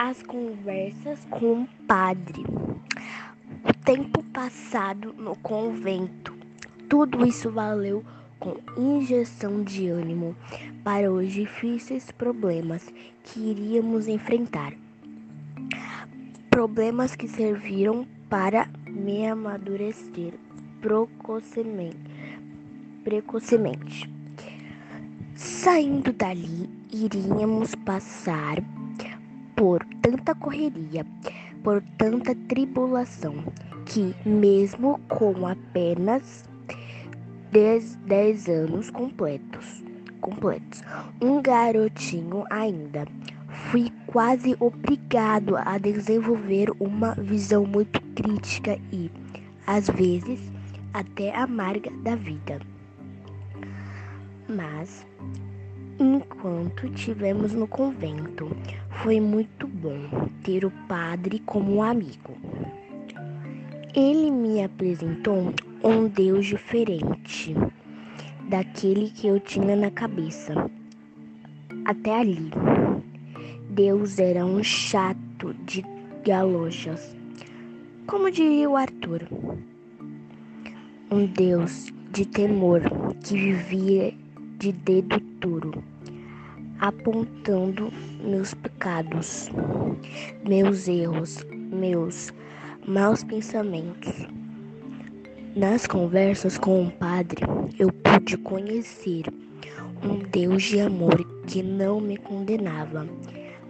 as conversas com o padre, o tempo passado no convento. Tudo isso valeu com injeção de ânimo para os difíceis problemas que iríamos enfrentar. Problemas que serviram para me amadurecer precocemente. Saindo dali, iríamos passar por tanta correria, por tanta tribulação, que mesmo com apenas 10, 10 anos completos, completos, um garotinho ainda, fui quase obrigado a desenvolver uma visão muito crítica e, às vezes, até amarga da vida. Mas, enquanto tivemos no convento, foi muito bom ter o padre como amigo. Ele me apresentou um Deus diferente daquele que eu tinha na cabeça. Até ali, Deus era um chato de galojas, como diria o Arthur. Um Deus de temor que vivia de dedo duro, apontando meus pecados, meus erros, meus maus pensamentos. Nas conversas com o padre, eu pude conhecer um Deus de amor que não me condenava,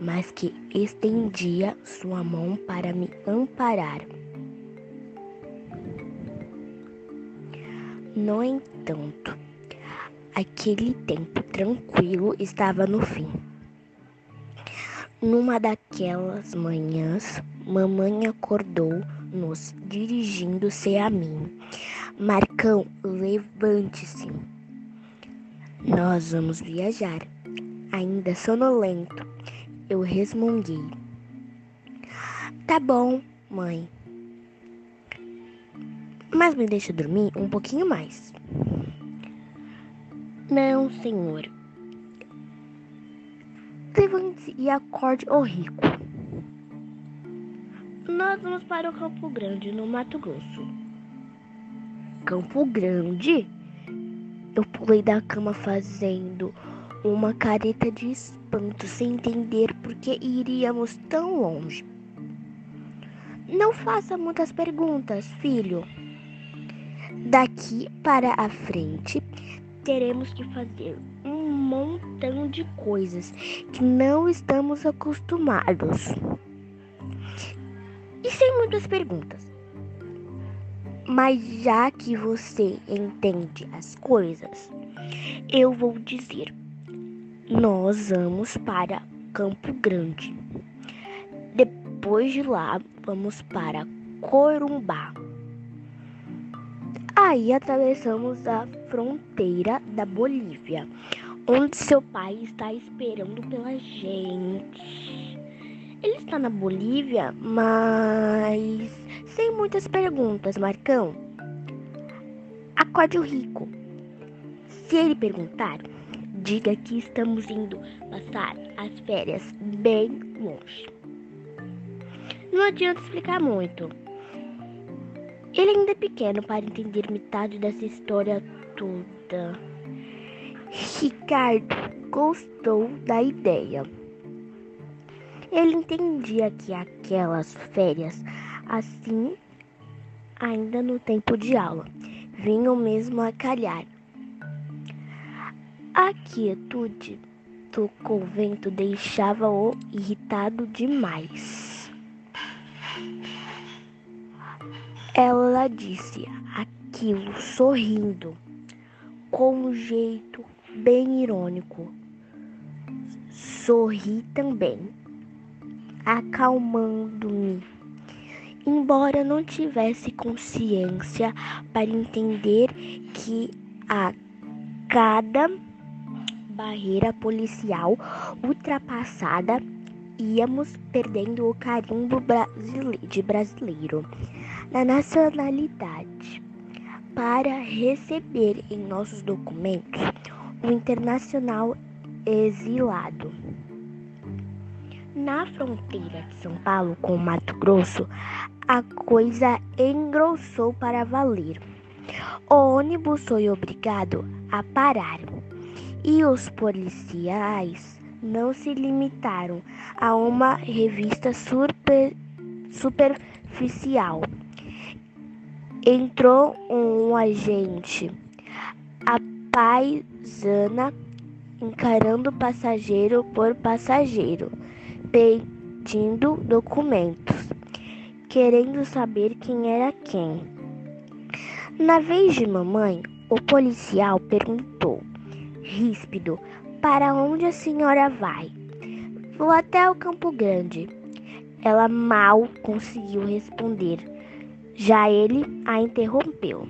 mas que estendia sua mão para me amparar. No entanto, Aquele tempo tranquilo estava no fim. Numa daquelas manhãs, mamãe acordou-nos, dirigindo-se a mim. Marcão, levante-se. Nós vamos viajar. Ainda sonolento, eu resmunguei. Tá bom, mãe. Mas me deixa dormir um pouquinho mais. Não, senhor. Levante-se e acorde o rico. Nós vamos para o Campo Grande, no Mato Grosso. Campo Grande? Eu pulei da cama fazendo uma careta de espanto, sem entender por que iríamos tão longe. Não faça muitas perguntas, filho. Daqui para a frente teremos que fazer um montão de coisas que não estamos acostumados. E sem muitas perguntas. Mas já que você entende as coisas, eu vou dizer: nós vamos para Campo Grande. Depois de lá, vamos para Corumbá. Aí atravessamos a fronteira da Bolívia, onde seu pai está esperando pela gente. Ele está na Bolívia, mas sem muitas perguntas, Marcão. Acorde o rico. Se ele perguntar, diga que estamos indo passar as férias bem longe. Não adianta explicar muito. Ele ainda é pequeno para entender metade dessa história toda. Ricardo gostou da ideia. Ele entendia que aquelas férias, assim, ainda no tempo de aula, vinham mesmo a calhar. A quietude do convento deixava-o irritado demais. Ela disse aquilo sorrindo, com um jeito bem irônico. Sorri também, acalmando-me. Embora não tivesse consciência para entender que a cada barreira policial ultrapassada íamos perdendo o carimbo de brasileiro na nacionalidade para receber em nossos documentos o internacional exilado. Na fronteira de São Paulo com Mato Grosso, a coisa engrossou para valer. O ônibus foi obrigado a parar e os policiais não se limitaram a uma revista super, superficial. Entrou um agente, a paisana, encarando passageiro por passageiro pedindo documentos, querendo saber quem era quem. Na vez de mamãe, o policial perguntou, ríspido, para onde a senhora vai? Vou até o Campo Grande. Ela mal conseguiu responder. Já ele a interrompeu.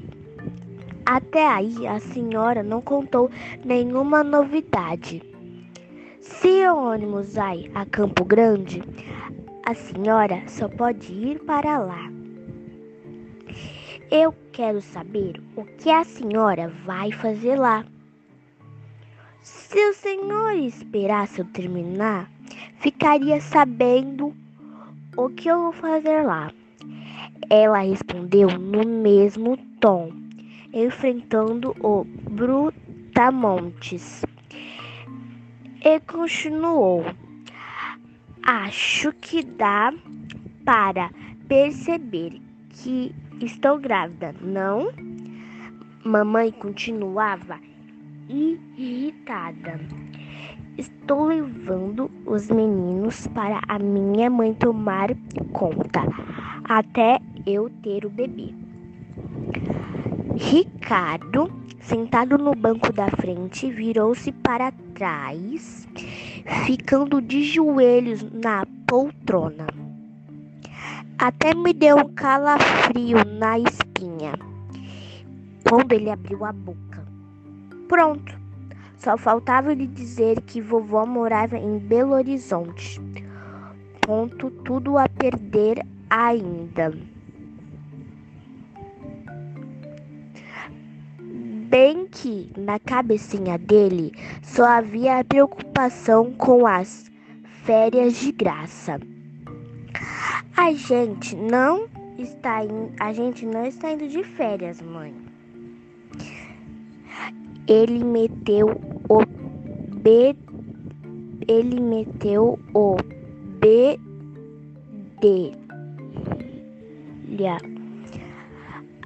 Até aí a senhora não contou nenhuma novidade. Se o ônibus vai a Campo Grande, a senhora só pode ir para lá. Eu quero saber o que a senhora vai fazer lá. Se o senhor esperasse eu terminar, ficaria sabendo o que eu vou fazer lá. Ela respondeu no mesmo tom, enfrentando o Brutamontes e continuou: Acho que dá para perceber que estou grávida, não? Mamãe continuava irritada. Estou levando os meninos para a minha mãe tomar conta até eu ter o bebê. Ricardo, sentado no banco da frente, virou-se para trás, ficando de joelhos na poltrona. Até me deu um calafrio na espinha quando ele abriu a boca. Pronto, só faltava lhe dizer que vovó morava em Belo Horizonte. Ponto, tudo a perder ainda. bem que na cabecinha dele só havia preocupação com as férias de graça. A gente não está in... a gente não está indo de férias, mãe. Ele meteu o B ele meteu o B D.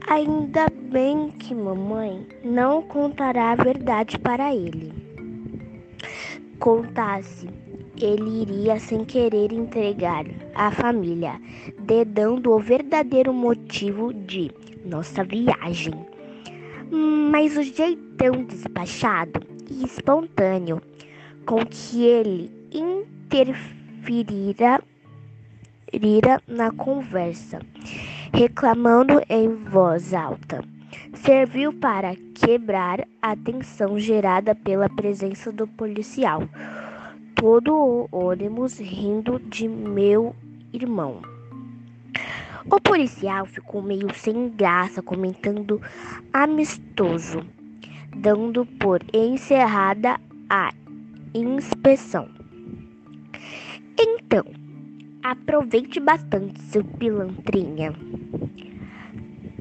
Ainda bem que mamãe não contará a verdade para ele. Contasse, ele iria sem querer entregar a família, dedando o verdadeiro motivo de nossa viagem. Mas o jeitão despachado e espontâneo com que ele interferira na conversa reclamando em voz alta. Serviu para quebrar a tensão gerada pela presença do policial. Todo o ônibus rindo de meu irmão. O policial ficou meio sem graça, comentando amistoso, dando por encerrada a inspeção. Então, Aproveite bastante, seu pilantrinha.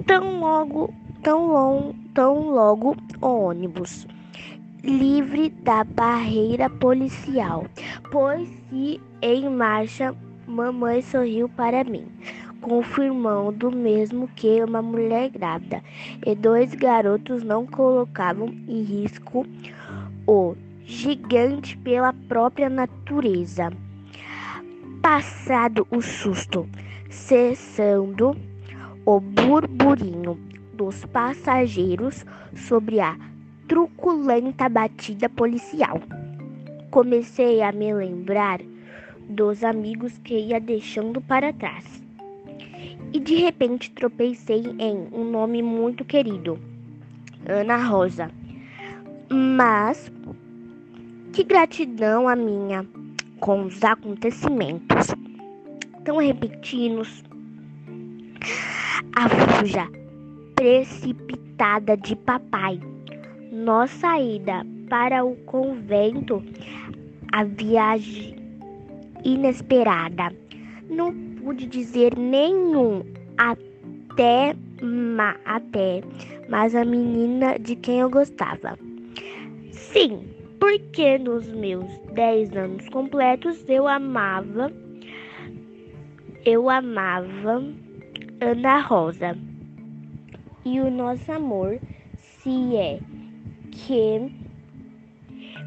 Tão logo, tão long, tão logo o ônibus livre da barreira policial, pois-se em marcha, mamãe sorriu para mim, confirmando mesmo que uma mulher grávida e dois garotos não colocavam em risco o gigante pela própria natureza. Passado o susto, cessando o burburinho dos passageiros sobre a truculenta batida policial, comecei a me lembrar dos amigos que ia deixando para trás. E de repente tropecei em um nome muito querido, Ana Rosa. Mas que gratidão a minha com os acontecimentos tão repentinos. A fuja precipitada de papai, nossa ida para o convento, a viagem, inesperada. Não pude dizer nenhum até, ma, até, mas a menina de quem eu gostava. Sim, porque nos meus 10 anos completos eu amava, eu amava Ana Rosa. E o nosso amor se é que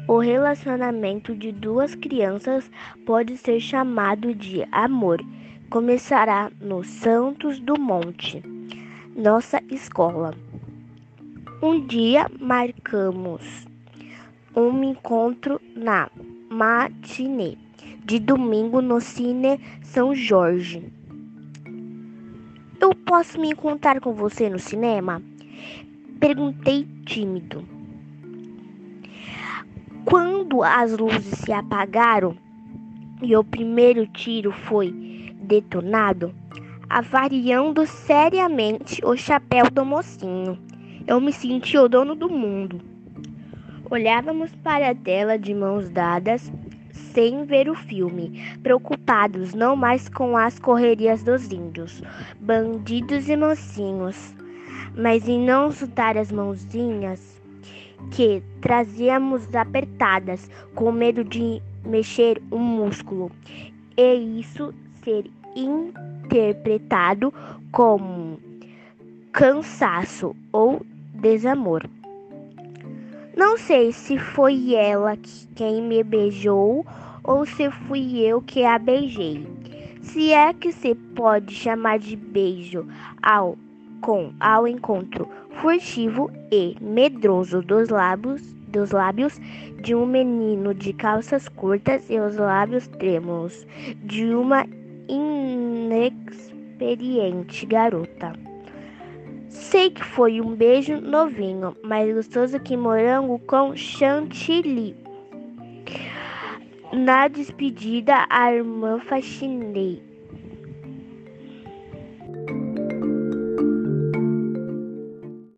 o relacionamento de duas crianças pode ser chamado de amor. Começará no Santos do Monte, nossa escola. Um dia marcamos um encontro na matinê de domingo no Cine São Jorge. Eu posso me encontrar com você no cinema? Perguntei tímido. Quando as luzes se apagaram e o primeiro tiro foi detonado, avariando seriamente o chapéu do mocinho, eu me senti o dono do mundo. Olhávamos para a tela de mãos dadas, sem ver o filme, preocupados não mais com as correrias dos índios, bandidos e mocinhos, mas em não soltar as mãozinhas que trazíamos apertadas, com medo de mexer um músculo, e isso ser interpretado como cansaço ou desamor. Não sei se foi ela quem me beijou ou se fui eu que a beijei. Se é que se pode chamar de beijo ao com ao encontro furtivo e medroso dos lábios dos lábios de um menino de calças curtas e os lábios trêmulos de uma inexperiente garota. Sei que foi um beijo novinho, mais gostoso que morango com chantilly. Na despedida, a irmã faxinei